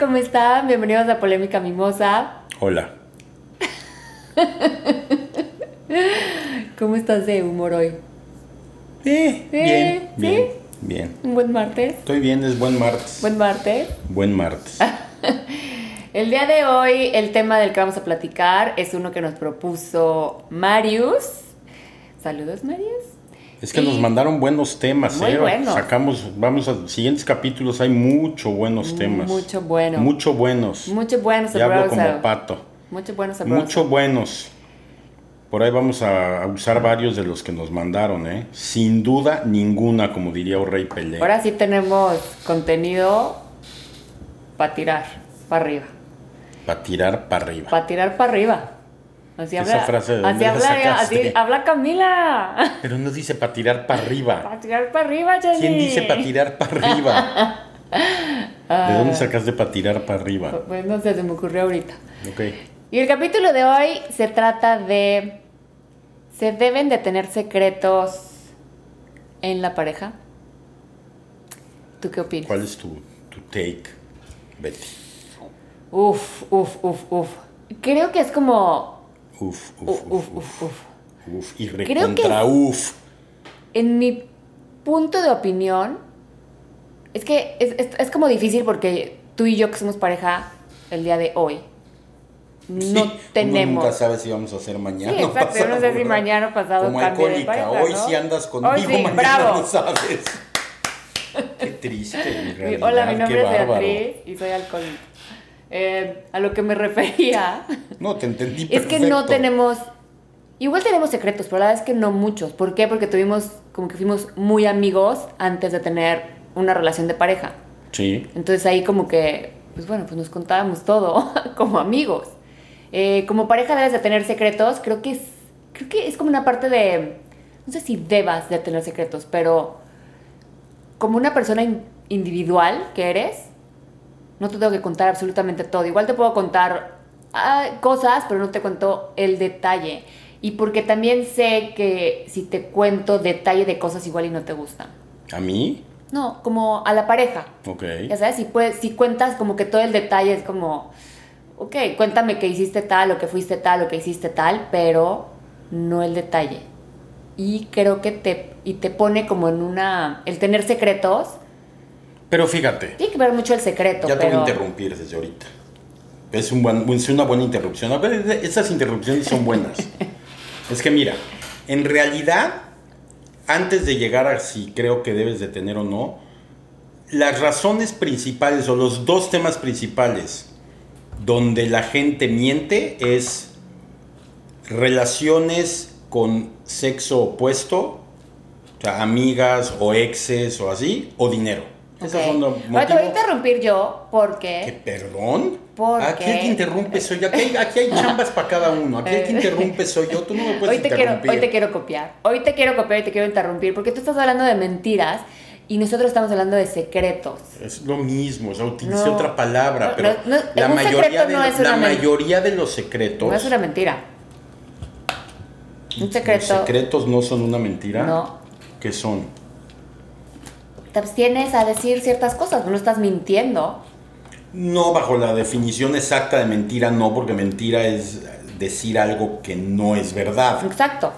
¿cómo están? Bienvenidos a Polémica Mimosa. Hola. ¿Cómo estás de humor hoy? Eh, Eh, bien, ¿sí? bien, bien. ¿Un buen martes? Estoy bien, es buen martes. ¿Buen martes? Buen martes. El día de hoy, el tema del que vamos a platicar es uno que nos propuso Marius. Saludos, Marius. Es que Y- nos mandaron buenos temas, Muy ¿eh? buenos. Sacamos, vamos a siguientes capítulos, hay mucho buenos temas. Mucho bueno. Mucho buenos. Mucho buenos Ya hablo como pato. Mucho buenos. Mucho buenos. Por ahí vamos a usar varios de los que nos mandaron, ¿eh? Sin duda ninguna, como diría un rey Pelé. Ahora sí tenemos contenido para tirar para arriba. Para tirar para arriba. Para tirar para arriba. Así Esa habla, frase, ¿de así habla, así habla Camila. Pero no dice para tirar para arriba. Para tirar para arriba, Jenny. ¿Quién dice para tirar para arriba? ¿De dónde sacaste para tirar para arriba? Pues no sé, se me ocurrió ahorita. Ok. Y el capítulo de hoy se trata de... ¿Se deben de tener secretos en la pareja? ¿Tú qué opinas? ¿Cuál es tu, tu take, Betty? Uf, uf, uf, uf. Creo que es como... Uf, uf, Uf, uf, uf, uf. y recontra uf. En mi punto de opinión, es que es, es- es como difícil porque tú y yo que somos pareja el día de hoy, no Sí, uno tenemos... nunca sabe si vamos a hacer mañana. Sí, o exacto. Yo no sé pasado, si mañana o pasado Como de alcohólica. pareja, Hoy ¿no? sí andas conmigo, Hoy sí, mañana bravo. no sabes. Qué triste, mi realidad. Hola, mi nombre es. Beatriz y soy alcohólica. Eh, a lo que me refería No, te entendí es que no tenemos... Igual tenemos secretos, pero la verdad es que no muchos. ¿Por qué? Porque tuvimos, como que fuimos muy amigos antes de tener una relación de pareja. Sí. Entonces ahí como que, pues bueno, pues nos contábamos todo como amigos. Eh, como pareja debes de tener secretos, creo que es, creo que es como una parte de, no sé si debas de tener secretos, pero como una persona in- individual que eres, no te tengo que contar absolutamente todo. Igual te puedo contar ah, cosas, pero no te cuento el detalle. Y porque también sé que si te cuento detalle de cosas igual y no te gustan. ¿A mí? No, como a la pareja. Ok. Ya sabes, si, puedes, si cuentas como que todo el detalle es como, ok, cuéntame que hiciste tal, o que fuiste tal, o que hiciste tal, pero no el detalle. Y creo que te, y te pone como en una, el tener secretos, Pero fíjate, tiene que ver mucho el secreto, ya te voy a pero... interrumpir desde ahorita. Es, un buen- es una buena interrupción. A ver, esas interrupciones son buenas. es que mira, en realidad, antes de llegar a si creo que debes de tener o no, las razones principales o los dos temas principales donde la gente miente es relaciones con sexo opuesto, o sea, amigas o exes o así, o dinero. Esos Ok. son los Ahora te voy a interrumpir yo ¿Qué, porque... perdón? ¿Por aquí qué? el que interrumpe soy yo. Aquí hay, aquí hay chambas para cada uno. Aquí el que interrumpe soy yo. Tú no me puedes Hoy te, quiero, interrumpir. hoy te quiero copiar. Hoy te quiero copiar y te quiero interrumpir porque tú estás hablando de mentiras y nosotros estamos hablando de secretos. Es lo mismo, o sea, utilicé No. otra palabra, No, pero no, la, mayoría de, no es la mayoría de los secretos. No es una mentira. Un Los secreto. secretos no son una mentira. No. ¿Qué son? Te abstienes a decir ciertas cosas, no estás mintiendo. No bajo la definición exacta de mentira, no, porque mentira es decir algo que no es verdad. Exacto.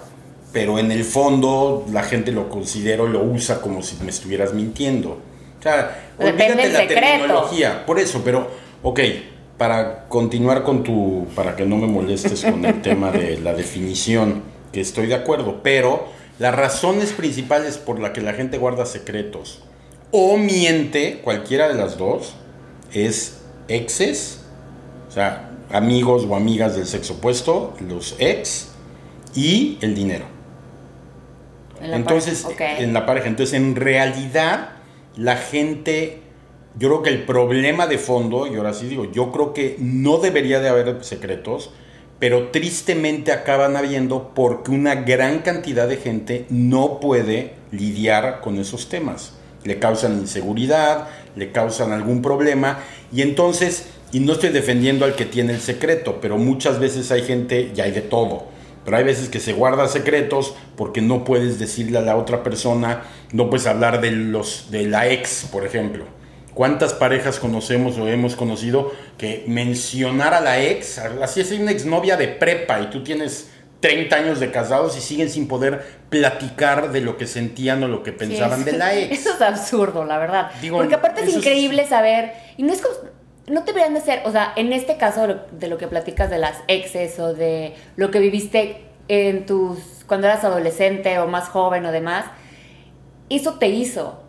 pero en el fondo la gente lo considera o lo usa como si me estuvieras mintiendo. O sea, Depende olvídate la secreto. terminología, por eso, pero, ok, para continuar con tu, para que no me molestes con el tema de la definición, que estoy de acuerdo, pero las razones principales por las que la gente guarda secretos o miente, cualquiera de las dos, es exes, o sea, amigos o amigas del sexo opuesto, los ex, y el dinero. En Entonces, en la pareja. Entonces, en realidad, la gente, yo creo que el problema de fondo, y ahora sí digo, yo creo que no debería de haber secretos, pero tristemente acaban habiendo porque una gran cantidad de gente no puede lidiar con esos temas. Le causan inseguridad, le causan algún problema y entonces, y no estoy defendiendo al que tiene el secreto, pero muchas veces hay gente, y hay de todo, pero hay veces que se guarda secretos porque no puedes decirle a la otra persona, no puedes hablar de, los, de la ex, por ejemplo ¿Cuántas parejas conocemos o hemos conocido que mencionar a la ex, así es una exnovia de prepa y tú tienes 30 años de casados y siguen sin poder platicar de lo que sentían o lo que pensaban de la ex? Eso es absurdo, la verdad. Porque aparte es increíble saber, y no es como, no te deberían de ser, o sea, en este caso de lo que platicas de las exes o de lo que viviste en tus, cuando eras adolescente o más joven o demás, eso te hizo.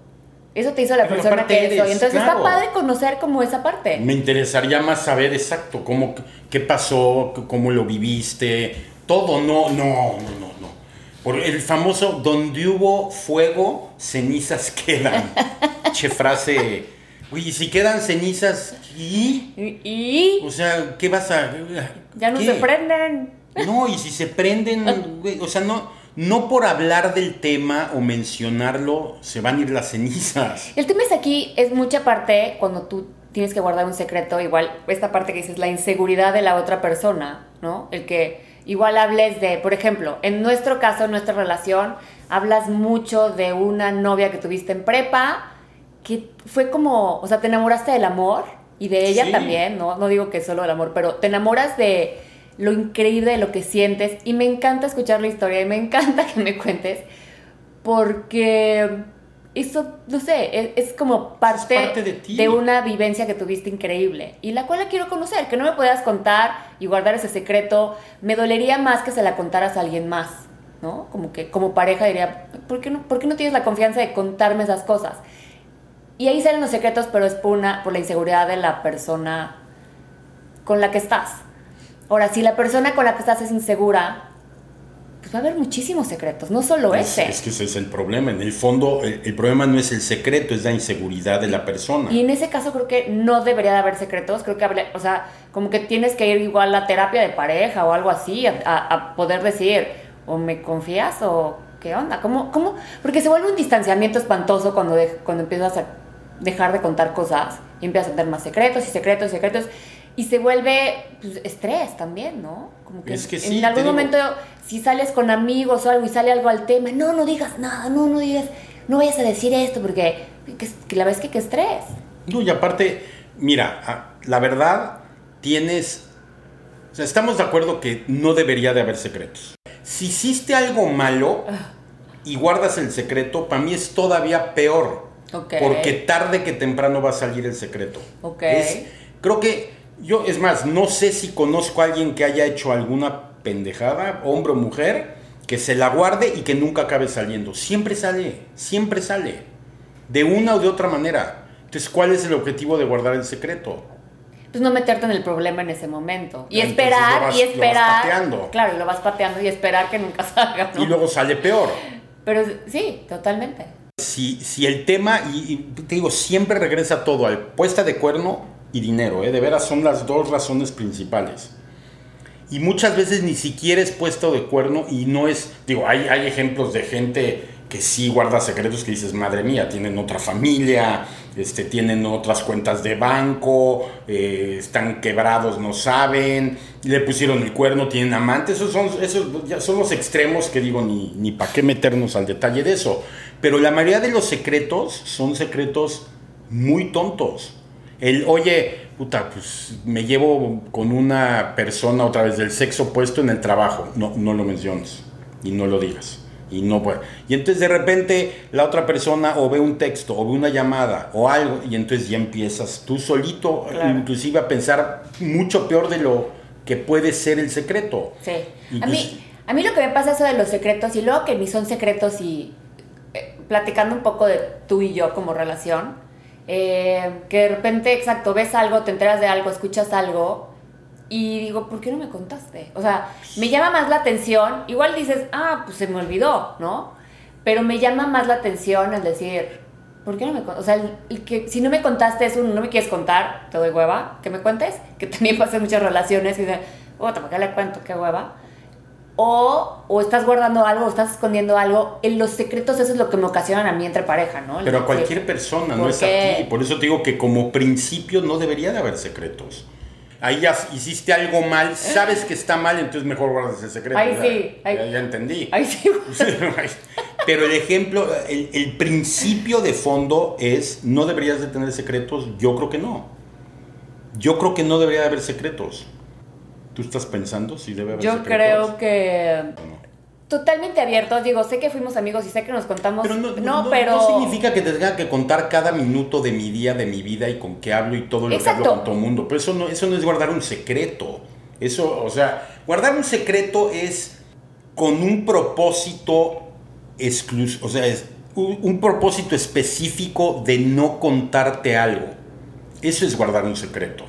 Eso te hizo la persona que eres, Y entonces está padre conocer como esa parte. Me interesaría más saber exacto cómo, qué pasó, cómo lo viviste, todo. No, no, no, no, no. Por el famoso, donde hubo fuego, cenizas quedan. che frase. Uy, si quedan cenizas, ¿y? ¿Y? O sea, ¿qué vas a...? Ya no se prenden. No, y si se prenden, o sea, no no por hablar del tema o mencionarlo se van a ir las cenizas. El tema es aquí, es mucha parte cuando tú tienes que guardar un secreto, igual esta parte que dices, la inseguridad de la otra persona, ¿no? El que igual hables de, por ejemplo, en nuestro caso, en nuestra relación, hablas mucho de una novia que tuviste en prepa, que fue como, o sea, te enamoraste del amor y de ella también, ¿no? No digo que solo del amor, pero te enamoras de lo increíble de lo que sientes y me encanta escuchar la historia y me encanta que me cuentes porque eso, no sé, es, como parte, de, una vivencia que tuviste increíble y la cual la quiero conocer, que no me puedas contar y guardar ese secreto, me dolería más que se la contaras a alguien más, ¿no? Como que como pareja diría, ¿por qué no, ¿por qué no tienes la confianza de contarme esas cosas? Y ahí salen los secretos, pero es por, una, por la inseguridad de la persona con la que estás. Ahora, si la persona con la que estás es insegura, pues va a haber muchísimos secretos, no solo ese. Es que ese es el problema. En el fondo, el, problema no es el secreto, es la inseguridad de la persona. Y en ese caso creo que no debería de haber secretos. Creo que, o sea, como que tienes que ir igual a terapia de pareja o algo así, a, poder decir, o me confías o qué onda. ¿Cómo, cómo? Porque se vuelve un distanciamiento espantoso cuando, cuando empiezas a dejar de contar cosas y empiezas a tener más secretos y secretos y secretos y se vuelve pues, estrés también, ¿no? Como que, en algún momento, si sales con amigos o algo y sale algo al tema, no, no digas nada, no, no digas, no vayas a decir esto, porque que, la vez que qué estrés. No, y aparte, mira, la verdad, tienes. O sea, estamos de acuerdo que no debería de haber secretos. Si hiciste algo malo ah. y guardas el secreto, para mí es todavía peor. Porque tarde que temprano va a salir el secreto. Okay. creo que yo, es más, no sé si conozco a alguien que haya hecho alguna pendejada, hombre o mujer, que se la guarde y que nunca acabe saliendo. Siempre sale, siempre sale. De una o de otra manera. Entonces, ¿cuál es el objetivo de guardar el secreto? Pues no meterte en el problema en ese momento. Y esperar, y esperar. pateando. Claro, y lo vas pateando y esperar que nunca salga. Y luego sale peor. Pero sí, totalmente. Si, si el tema, y, y te digo, siempre regresa todo al puesta de cuerno y dinero, ¿eh? de veras son las dos razones principales. Y muchas veces ni siquiera es puesto de cuerno y no es, digo, hay, hay ejemplos de gente que sí guarda secretos que dices, madre mía, tienen otra familia, este, tienen otras cuentas de banco, eh, están quebrados, no saben, le pusieron el cuerno, tienen amantes, esos son, esos ya son los extremos que digo, ni, ni para qué meternos al detalle de eso. Pero la mayoría de los secretos son secretos muy tontos. El, oye, puta, pues me llevo con una persona otra vez del sexo opuesto en el trabajo. No, no lo menciones y no lo digas. Y no. Y entonces de repente la otra persona o ve un texto o ve una llamada o algo y entonces ya empiezas tú solito inclusive a pensar mucho peor de lo que puede ser el secreto. Sí. a, mí, a mí lo que me pasa es eso de los secretos y luego que ni son secretos y eh, platicando un poco de tú y yo como relación eh, que de repente, exacto, ves algo, te enteras de algo, escuchas algo y digo, ¿por qué no me contaste? O sea, me llama más la atención, igual dices, ah, pues se me olvidó, ¿no? Pero me llama más la atención el decir, ¿por qué no me? O sea, el, que, si no me contaste eso, no me quieres contar, te doy hueva, que me cuentes, que también pasé muchas relaciones y de, otra, ¿por qué le cuento? Qué hueva. O, o estás guardando algo, o estás escondiendo algo. En los secretos eso es lo que me ocasionan a mí entre pareja, ¿no? Pero a cualquier persona, no ¿Por es a ti. Por eso te digo que como principio no debería de haber secretos. Ahí ya hiciste algo mal, sabes que está mal, entonces mejor guardas el secreto. Ya, sí, ay. ya, ya entendí. Ay, sí. Pero el ejemplo, el, el principio de fondo es, ¿no deberías de tener secretos? Yo creo que no. Yo creo que no debería de haber secretos. ¿Tú estás pensando si debe haber Yo secretos? creo que totalmente abiertos. Digo, sé que fuimos amigos y sé que nos contamos. Pero no, no- pero. no significa que te tenga que contar cada minuto de mi día, de mi vida y con qué hablo y todo lo que hablo con todo el mundo. Pero eso no, eso no es guardar un secreto. Eso, o sea, guardar un secreto es con un propósito exclusivo, o sea, es un, un propósito específico de no contarte algo. Eso es guardar un secreto.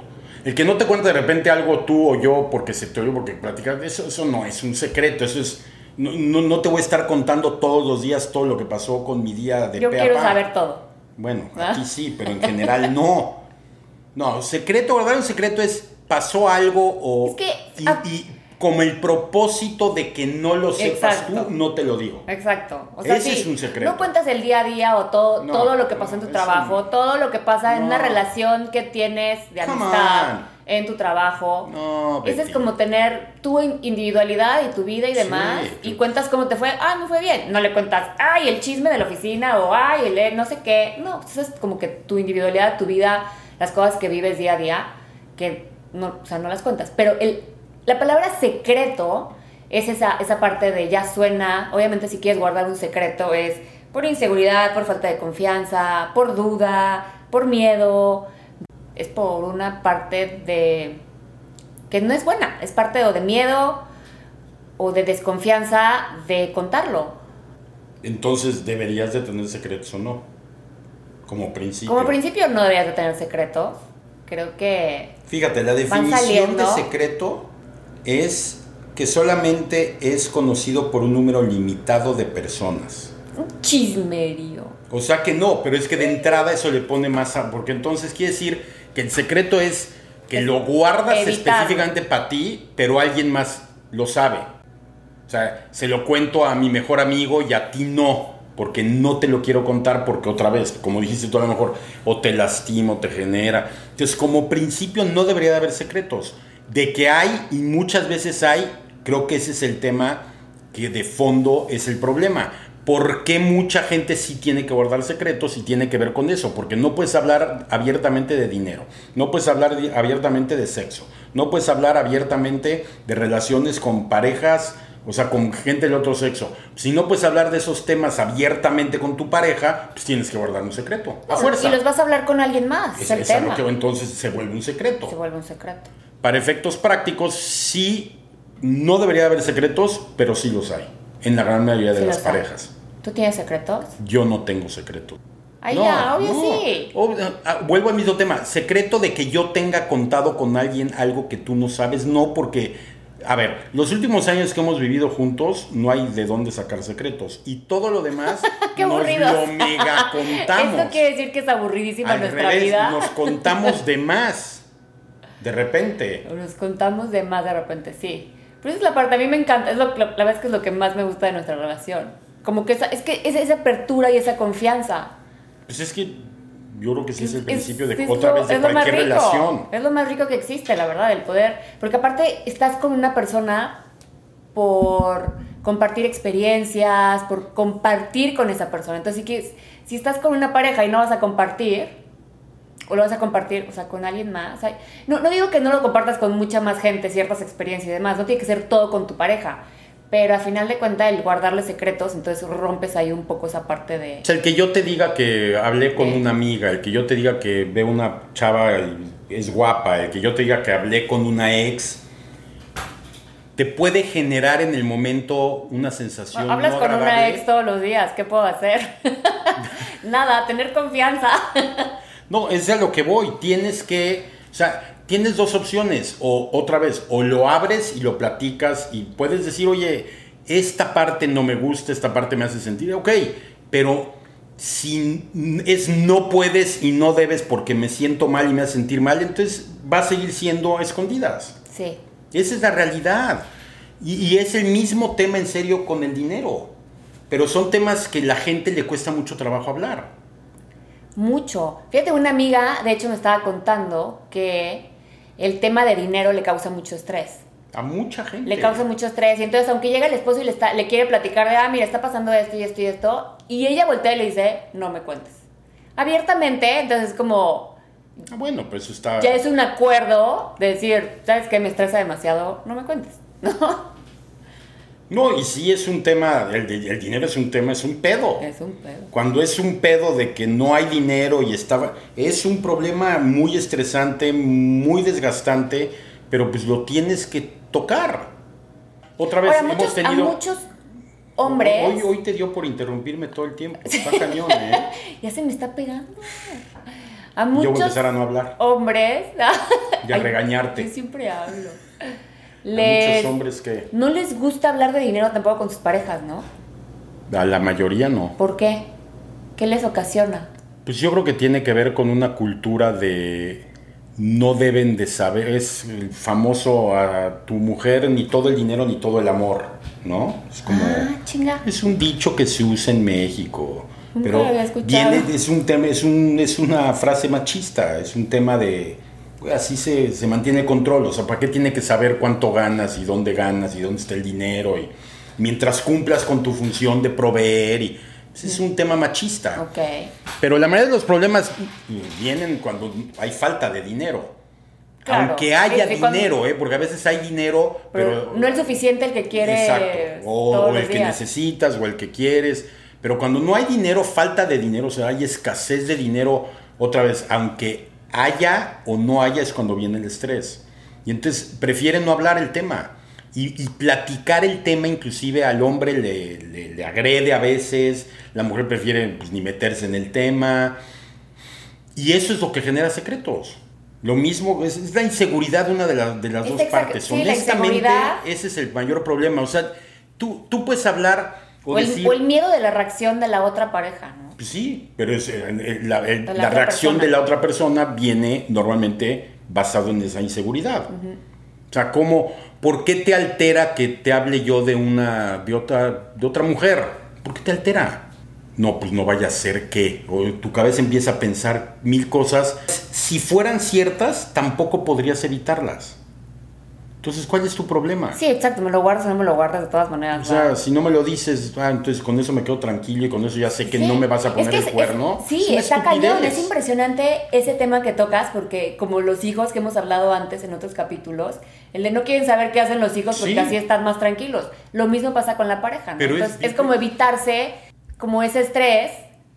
El que no te cuenta de repente algo tú o yo porque se te oyó, porque platicas, eso, eso no es un secreto, eso es... No, no, no te voy a estar contando todos los días todo lo que pasó con mi día de Yo pe a quiero pa. saber todo. Bueno, ¿Ah? aquí sí, pero en general no. No, secreto, guardar un secreto es pasó algo o... Es que, y, y como el propósito de que no lo sepas Exacto. tú, no te lo digo. Exacto. O sea, Ese sí, es un secreto. No cuentas el día a día o todo, No, todo lo que pasó en tu trabajo, todo lo que pasa en una No. relación que tienes de amistad, en tu trabajo. No, Ese es como tener tu in- individualidad y tu vida y demás. Y cuentas cómo te fue. Ay, me fue bien. No le cuentas, ay, el chisme de la oficina o ay, el eh, no sé qué. No, eso es como que tu individualidad, tu vida, las cosas que vives día a día, que no, o sea, no las cuentas. Pero el, la palabra secreto es esa, esa parte de ya suena. Obviamente, si quieres guardar un secreto, es por inseguridad, por falta de confianza, por duda, por miedo. Es por una parte de que no es buena, es parte o de miedo o de desconfianza de contarlo. Entonces, ¿deberías de tener secretos o no? Como principio. Como principio no deberías de tener secretos. Creo que Fíjate, la definición de secreto es que solamente es conocido por un número limitado de personas. un chismerío. O sea que no, pero es que de entrada eso le pone más a... Porque entonces quiere decir que el secreto es que Es lo guardas específicamente para ti, pero alguien más lo sabe. O sea, se lo cuento a mi mejor amigo y a ti no, porque no te lo quiero contar porque otra vez, como dijiste tú a lo mejor, o te lastima o te genera. Entonces, como principio no debería de haber secretos. De que hay y muchas veces hay, creo que ese es el tema que de fondo es el problema. ¿Por qué mucha gente sí tiene que guardar secretos y tiene que ver con eso? Porque no puedes hablar abiertamente de dinero, no puedes hablar abiertamente de sexo, no puedes hablar abiertamente de relaciones con parejas, o sea, con gente del otro sexo. Si no puedes hablar de esos temas abiertamente con tu pareja, pues tienes que guardar un secreto. A fuerza. Y los vas a hablar con alguien más. Es, el tema. que entonces se vuelve un secreto. Se vuelve un secreto. Para efectos prácticos, sí, no debería haber secretos, pero sí los hay. En la gran mayoría de Sí las hay. parejas. ¿Tú tienes secretos? Yo no tengo secreto. Ay, ya, obvio no. sí. Ob- ah, vuelvo al mismo tema. Secreto de que yo tenga contado con alguien algo que tú no sabes, no, porque, a ver, los últimos años que hemos vivido juntos, no hay de dónde sacar secretos. Y todo lo demás Qué nos lo mega contamos. Esto quiere decir que es aburridísima Al nuestra revés, vida. nos contamos de más. De repente. Nos contamos de más de repente, sí. Pero esa es la parte, a mí me encanta, es lo, la verdad es que es lo que más me gusta de nuestra relación. Como que esa, es que es esa apertura y esa confianza. Pues es que yo creo que ese es, el Es- principio de es otra lo- vez de cualquier relación. Es lo más rico que existe, la verdad, el poder. Porque aparte estás con una persona por compartir experiencias, por compartir con esa persona. Entonces, si, si estás con una pareja y no vas a compartir, o lo vas a compartir, o sea, con alguien más. no, no digo que no lo compartas con mucha más gente, ciertas experiencias y demás, no tiene que ser todo con tu pareja. Pero a final de cuentas, el guardarle secretos, entonces rompes ahí un poco esa parte de... O sea, el que yo te diga que hablé con Sí. una amiga, el que yo te diga que veo una chava y es guapa, el que yo te diga que hablé con una ex, te puede generar en el momento una sensación. Hablas no con una ex todos los días, ¿qué puedo hacer? Nada, tener confianza. No, es a lo que voy. Tienes que, o sea, tienes dos opciones. O otra vez, o lo abres y lo platicas y puedes decir, oye, esta parte no me gusta, esta parte me hace sentir, ok, pero si es no puedes y no debes porque me siento mal y me hace sentir mal, entonces va a seguir siendo a escondidas. Sí. Esa es la realidad. Y, y es el mismo tema en serio con el dinero. Pero son temas que la gente le cuesta mucho trabajo hablar. Mucho. Fíjate, una amiga, de hecho, me estaba contando que el tema de dinero le causa mucho estrés. A mucha gente. Le causa mucho estrés. Y entonces, aunque llega el esposo y le, está, le quiere platicar de, ah, mira, está pasando esto y esto y esto, y ella voltea y le dice, no me cuentes. Abiertamente, entonces como... Ah, bueno, pues está... Ya es un acuerdo de decir, ¿sabes qué? Me estresa demasiado, no me cuentes. ¿No? No, y sí es un tema, el, el, dinero es un tema, es un pedo. Es un pedo. Cuando es un pedo de que no hay dinero y estaba, es un problema muy estresante, muy desgastante, pero pues lo tienes que tocar. Otra vez Ahora, hemos muchos, tenido... a muchos hombres... Hoy, hoy te dio por interrumpirme todo el tiempo. Está cañón, ¿eh? ya se me está pegando. A Yo voy a muchos empezar a no hablar. hombres... Y a regañarte. Yo siempre hablo. Hay muchos hombres que... no les gusta hablar de dinero tampoco con sus parejas, ¿no? A la mayoría no. ¿Por qué? ¿Qué les ocasiona? Pues yo creo que tiene que ver con una cultura de no deben de saber, es el famoso a tu mujer ni todo el dinero ni todo el amor, ¿no? Es como Ah, chinga. es un dicho que se usa en México, Nunca pero lo había escuchado. viene es un tema es un es una frase machista, es un tema de así se, se mantiene el control, o sea, ¿para qué tiene que saber cuánto ganas y dónde ganas y dónde está el dinero y mientras cumplas con tu función de proveer y ese es un tema machista. Ok. Pero la mayoría de los problemas vienen cuando hay falta de dinero. Claro. Aunque haya cuando- dinero, ¿eh? porque a veces hay dinero, Pero, pero... no es suficiente el que quiere Exacto. O, todos o los el que necesitas o el que quieres. Pero cuando no hay dinero, falta de dinero, o sea, hay escasez de dinero, otra vez, aunque haya o no haya, es cuando viene el estrés. Y entonces prefieren no hablar el tema. Y, y platicar el tema inclusive al hombre le, le- le agrede a veces, la mujer prefiere pues, ni meterse en el tema. Y eso es lo que genera secretos. Lo mismo es, es la inseguridad de una de, la- de las Es dos partes. sí, Honestamente, ese es el mayor problema. O sea, tú, tú puedes hablar o, O el, decir... o el miedo de la reacción de la otra pareja, ¿no? Pues sí, pero es, eh, eh, la, el- De la la otra reacción persona. de la otra persona viene normalmente basado en esa inseguridad. O sea, ¿cómo, ¿por qué te altera que te hable yo de una, de otra, de otra mujer? ¿Por qué te altera? No, pues no vaya a ser que. O tu cabeza empieza a pensar mil cosas. Si fueran ciertas, tampoco podrías evitarlas. Entonces, ¿cuál es tu problema? Sí, exacto, me lo guardas o no me lo guardas de todas maneras. O sea, si no me lo dices, ah, entonces con eso me quedo tranquilo y con eso ya sé que Sí. no me vas a Es poner que el es- es- cuerno. sí, Es una está cañón. Es impresionante ese tema que tocas porque como los hijos que hemos hablado antes en otros capítulos, el de no quieren saber qué hacen los hijos porque Sí. así están más tranquilos. Lo mismo pasa con la pareja, ¿no? Pero es- Entonces es, como evitarse como ese estrés.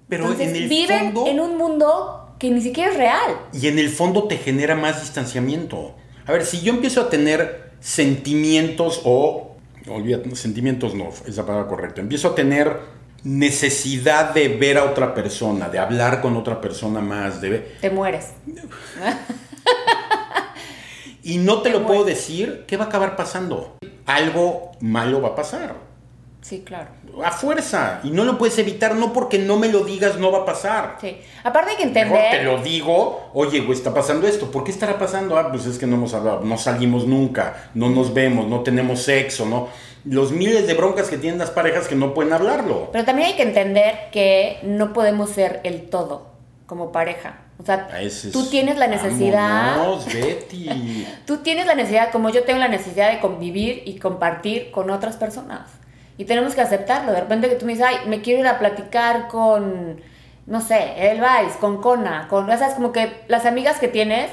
Pero Entonces, en el viven fondo- en un mundo que ni siquiera es real. Y en el fondo te genera más distanciamiento. A ver, si yo empiezo a tener sentimientos o... Olvídate, sentimientos no, es la palabra correcta. Empiezo a tener necesidad de ver a otra persona, de hablar con otra persona más, de ver- Te mueres. Y no te lo puedo decir, ¿qué va a acabar pasando? Algo malo va a pasar. Sí, claro. A fuerza. Y no lo puedes evitar, no porque no me lo digas, no va a pasar. Sí. Aparte hay que Mejor entender. te lo digo, oye, güey, está pasando esto. ¿Por qué estará pasando? Ah, pues es que no hemos hablado, no salimos nunca, no nos vemos, no tenemos sexo, ¿no? Los miles de broncas que tienen las parejas que no pueden hablarlo. Pero también hay que entender que no podemos ser el todo como pareja. O sea, es- tú tienes la necesidad. Vámonos, Betty. Tú tienes la necesidad, como yo tengo la necesidad de convivir y compartir con otras personas. Y tenemos que aceptarlo. De repente que tú me dices, ay, me quiero ir a platicar con, no sé, el Vice, con Kona, con, o sea, es como que las amigas que tienes,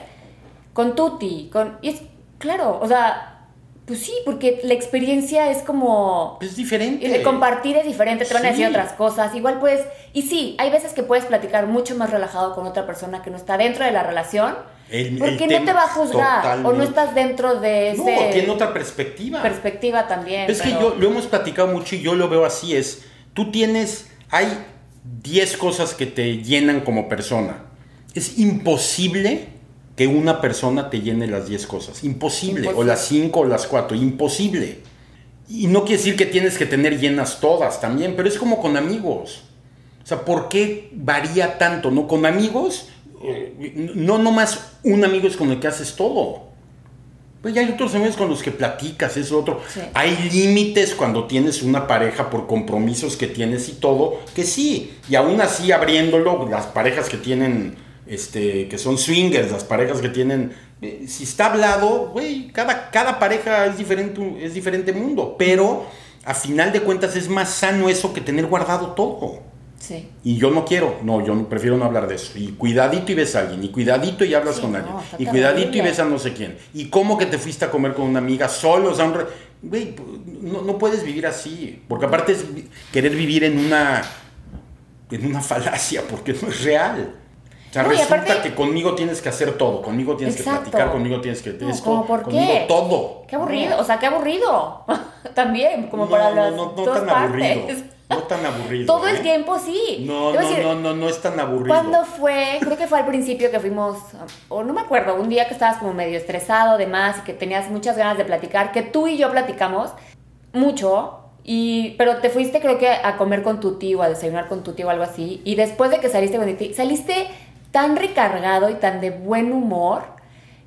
con Tuti, con... Y es, claro, o sea, pues sí, porque la experiencia es como... Es diferente. De compartir es diferente, te van a decir otras cosas. Igual puedes, y sí, hay veces que puedes platicar mucho más relajado con otra persona que no está dentro de la relación, El- el porque no tema- te va a juzgar o no estás dentro de No, esa tiene otra perspectiva. perspectiva también. Es que yo lo hemos platicado mucho y yo lo veo así, es, tú tienes, hay 10 cosas que te llenan como persona. Es imposible que una persona te llene las 10 cosas. Imposible. O las 5 o las 4. Imposible. Y no quiere decir que tienes que tener llenas todas también, pero es como con amigos. O sea, ¿por qué varía tanto? ¿No? Con amigos, eh, no nomás un amigo es con el que haces todo. Pues ya hay otros amigos con los que platicas, eso otro. Sí. Hay límites cuando tienes una pareja por compromisos que tienes y todo, que sí. Y aún así abriéndolo, las parejas que tienen, este, que son swingers, las parejas que tienen, eh, si está hablado, güey, cada, cada pareja es diferente, es diferente mundo. Pero a final de cuentas es más sano eso que tener guardado todo. Sí. Y yo no quiero, no, yo prefiero no hablar de eso. Y cuidadito y ves a alguien, y cuidadito y hablas Sí, con no, alguien, y cuidadito y terrible. ves a no sé quién. Y cómo que te fuiste a comer con una amiga solo, o sea, un re- güey, no, no puedes vivir así. Porque aparte es querer vivir en una, en una falacia, porque no es real. O sea, No, resulta aparte- que conmigo tienes que hacer todo, conmigo tienes Exacto. que platicar, conmigo tienes que... No, es ¿cómo co- por conmigo qué? todo. Qué aburrido, o sea, qué aburrido. También, como No, para no, las no, no dos tan partes. aburrido. No tan aburrido. Todo ¿eh? el tiempo sí. No, no, decir, no, no, no es tan aburrido. ¿Cuándo fue? Creo que fue al principio que fuimos, o no me acuerdo, un día que estabas como medio estresado, demás, y que tenías muchas ganas de platicar, que tú y yo platicamos mucho, y, pero te fuiste creo que a comer con tu tío, a desayunar con tu tío o algo así, y después de que saliste con tío, saliste tan recargado y tan de buen humor,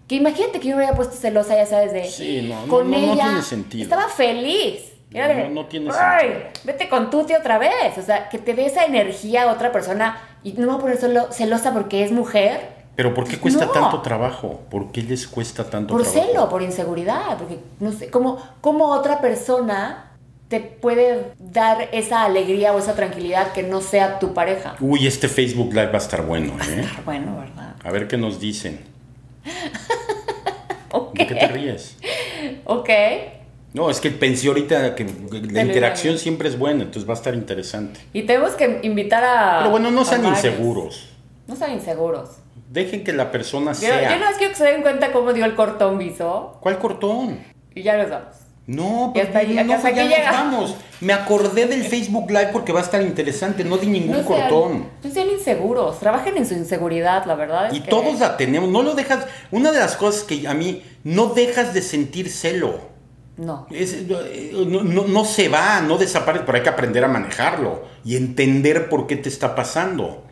que imagínate que yo me hubiera puesto celosa, ya sabes, de... Sí, no, con no, no ella. tiene sentido. Estaba feliz. Era de, No, tiene "Ay, sentido. vete con Tuti otra vez. O sea, que te dé esa energía a otra persona y no me voy a poner solo celosa porque es mujer. Pero ¿por qué cuesta No. tanto trabajo? ¿Por qué les cuesta tanto Por trabajo? celo, por inseguridad. Porque no sé, ¿cómo, cómo otra persona te puede dar esa alegría o esa tranquilidad que no sea tu pareja? Uy, este Facebook Live va a estar bueno, ¿eh? Bueno, ¿verdad? A ver qué nos dicen. Ok. ¿De qué te ríes? Ok. No, es que pensé ahorita que la interacción siempre es buena, entonces va a estar interesante. Y tenemos que invitar a. Pero bueno, no a sean varios. inseguros. No sean inseguros. Dejen que la persona Yo, sea. yo no quiero que se den cuenta cómo dio el cortón viso. ¿Cuál cortón? Y ya nos vamos. No, pero hasta no, hasta ya nos vamos. Me acordé del Facebook Live porque va a estar interesante. No di ningún No sean, cortón. no sean inseguros, trabajen en su inseguridad, la verdad. Es Y que- todos la tenemos. No lo dejas. Una de las cosas que a mí no dejas de sentir celo. No. Es- eh, no, no- no se va, no desaparece, pero hay que aprender a manejarlo y entender por qué te está pasando.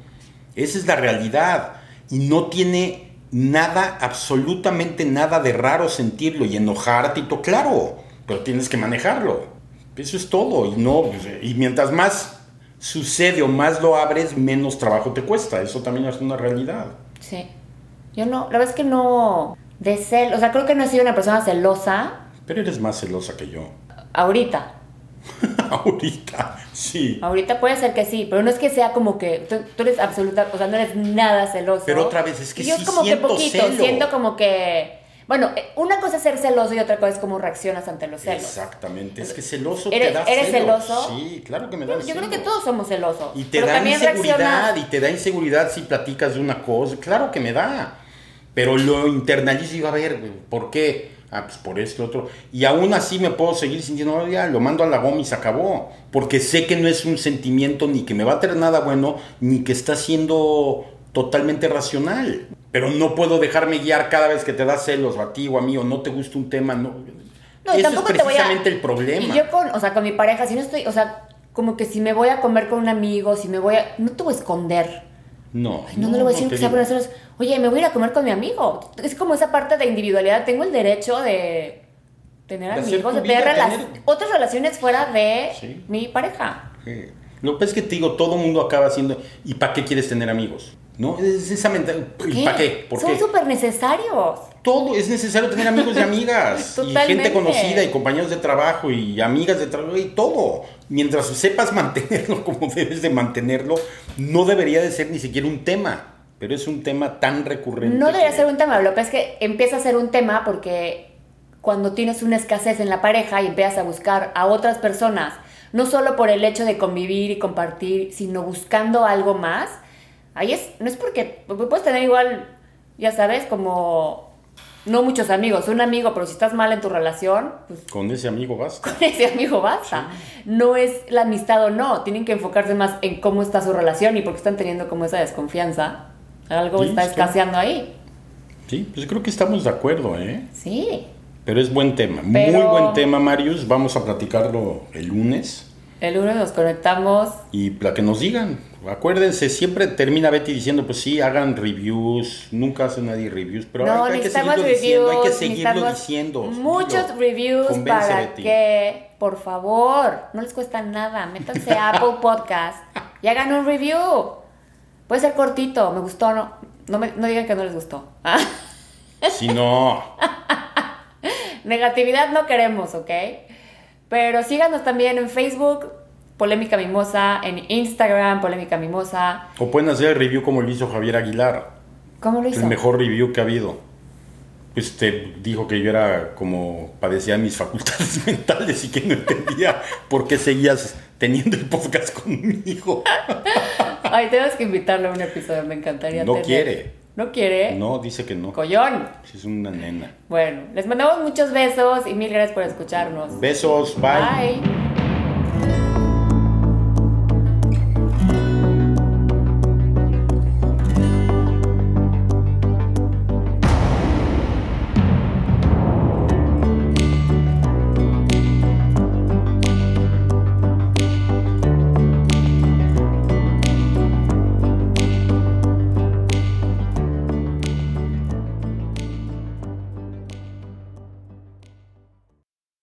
Esa es la realidad. Y no tiene nada, absolutamente nada de raro sentirlo y enojarte y todo. Claro, pero tienes que manejarlo. Eso es todo. Y, no, y mientras más sucede o más lo abres, menos trabajo te cuesta. Eso también es una realidad. Sí. Yo no, la verdad es que no. De cel, o sea, creo que no he sido una persona celosa Pero eres más celosa que yo. ahorita. Ahorita, sí. Ahorita puede ser que sí, pero no es que sea como que tú, tú eres absoluta, o sea, no eres nada celoso. Pero otra vez, es que Y yo sí como siento que poquito, celo. siento como que bueno, eh, una cosa es ser celoso y otra cosa es cómo reaccionas ante los celos. Exactamente, es que celoso ¿Eres- te da eres celos. celoso? Sí, claro que me da Yo creo que todos somos celosos. Y te pero da inseguridad, y te da inseguridad si platicas de una cosa. Claro que me da. Pero lo internalizo y digo, a ver, ¿por qué? Ah, pues por esto, otro. Y aún así me puedo seguir sintiendo, no, ya, lo mando a la goma y se acabó. Porque sé que no es un sentimiento ni que me va a traer nada bueno, ni que está siendo totalmente racional. Pero no puedo dejarme guiar cada vez que te da celos a ti o a mí o no te gusta un tema. No, No, y Eso es tampoco te voy a- precisamente el problema. Y yo con, o sea, con mi pareja, si no estoy, o sea, como que si me voy a comer con un amigo, si me voy a, no te voy a esconder. No, Ay, no, no, le voy a decir te que sea por celos. Oye, me voy a ir a comer con mi amigo. Es como esa parte de individualidad. Tengo el derecho de tener De amigos, de tener, vida, rela- tener- otras relaciones fuera de Sí. mi pareja. Sí. Lo que es que te digo, todo mundo acaba haciendo. ¿Y para qué quieres tener amigos? ¿No? Es esa mentalidad. ¿Y para qué? ¿Por Son qué? súper necesarios. Todo es necesario tener amigos y amigas. y gente conocida y compañeros de trabajo y amigas de trabajo y todo. Mientras sepas mantenerlo como debes de mantenerlo, no debería de ser ni siquiera un tema. Pero es un tema tan recurrente. No debería que- ser un tema, lo que pasa es que empieza a ser un tema porque cuando tienes una escasez en la pareja y empiezas a buscar a otras personas, no solo por el hecho de convivir y compartir, sino buscando algo más, ahí es, no es porque puedes tener igual, ya sabes, como no muchos amigos, un amigo, pero si estás mal en tu relación, pues Con ese amigo basta. con ese amigo basta. No es la amistad o no, tienen que enfocarse más en cómo está su relación y porque están teniendo como esa desconfianza. Algo Sí, está escaseando ahí. Sí, pues creo que estamos de acuerdo, ¿eh? Sí. Pero es buen tema, Pero- muy buen tema, Marius. Vamos a platicarlo el lunes. El lunes nos conectamos. Y para que nos digan, acuérdense, siempre termina Betty diciendo, pues sí, hagan reviews, nunca hace nadie reviews, pero no, hay, que seguirlo reviews. diciendo, hay que seguirlo diciendo. Muchos dilo. reviews Convence, para Betty. que, por favor, no les cuesta nada. Métanse a Apple Podcast y hagan un review. Puede ser cortito, me gustó, no. No, me- no digan que no les gustó. Si no, Negatividad no queremos, ¿ok? Pero síganos también en Facebook, Polémica Mimosa, en Instagram, Polémica Mimosa. o pueden hacer el review como lo hizo Javier Aguilar, ¿Cómo lo hizo? el mejor review que ha habido. Pues te dijo que yo era como padecía de mis facultades mentales y que no entendía por qué seguías teniendo el podcast conmigo. Ay, tenemos que invitarlo a un episodio, me encantaría. No tener- quiere. ¿No quiere? No, dice que no. Collón. Es una nena. Bueno, les mandamos muchos besos y mil gracias por escucharnos. Besos, bye. Bye.